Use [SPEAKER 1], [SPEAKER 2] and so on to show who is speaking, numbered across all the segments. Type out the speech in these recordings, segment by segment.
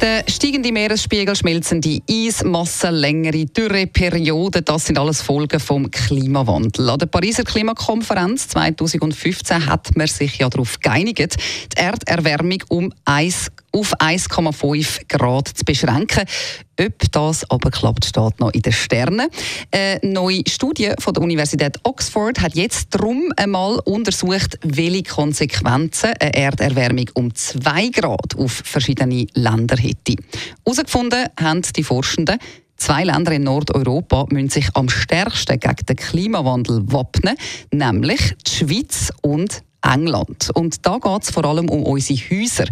[SPEAKER 1] der steigende Meeresspiegel, schmelzende Eismassen, längere Dürreperioden, das sind alles Folgen vom Klimawandel. An der Pariser Klimakonferenz 2015 hat man sich ja darauf geeinigt, die Erderwärmung um 1 auf 1,5 Grad zu beschränken. Ob das aber klappt, steht noch in den Sternen. Eine neue Studie von der Universität Oxford hat jetzt darum einmal untersucht, welche Konsequenzen eine Erderwärmung um 2 Grad auf verschiedene Länder hätte. Herausgefunden haben die Forschenden, Zwei Länder in Nordeuropa müssen sich am stärksten gegen den Klimawandel wappnen, nämlich die Schweiz und England. Und da geht es vor allem um unsere Häuser.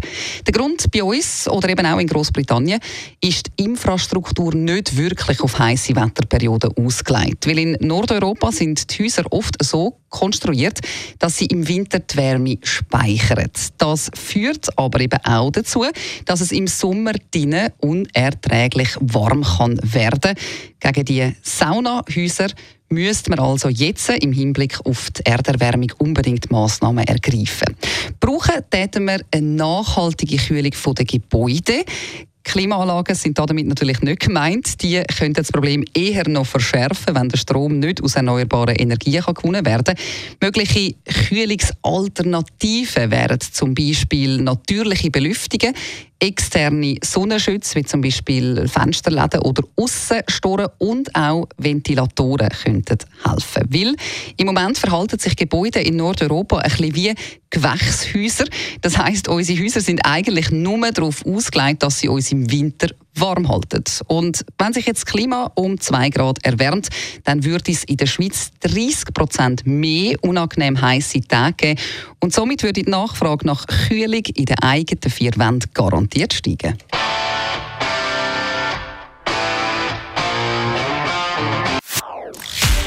[SPEAKER 1] Der Grund bei uns oder eben auch in Großbritannien ist die Infrastruktur nicht wirklich auf heiße Wetterperioden ausgelegt. Weil in Nordeuropa sind die Häuser oft so konstruiert, dass sie im Winter die Wärme speichern. Das führt aber eben auch dazu, dass es im Sommer drinnen unerträglich warm kann werden. Gegen die Saunahäuser müsste man also jetzt im Hinblick auf die Erderwärmung unbedingt Massnahmen ergreifen. Brauchen täten wir eine nachhaltige Kühlung der Gebäude. Klimaanlagen sind damit natürlich nicht gemeint. Die könnten das Problem eher noch verschärfen, wenn der Strom nicht aus erneuerbaren Energien gewonnen werden kann. Mögliche Kühlungsalternativen wären zum Beispiel natürliche Belüftungen, externe Sonnenschütze, wie zum Beispiel Fensterläden oder Aussenstoren und auch Ventilatoren könnten helfen. Weil im Moment verhalten sich Gebäude in Nordeuropa ein bisschen wie Gewächshäuser. Das heißt, unsere Häuser sind eigentlich nur darauf ausgelegt, dass sie uns im Winter warm halten. Und wenn sich jetzt das Klima um 2 Grad erwärmt, dann würde es in der Schweiz 30 Prozent mehr unangenehm heiße Tage geben. Und somit würde die Nachfrage nach Kühlung in den eigenen vier Wänden garantiert steigen.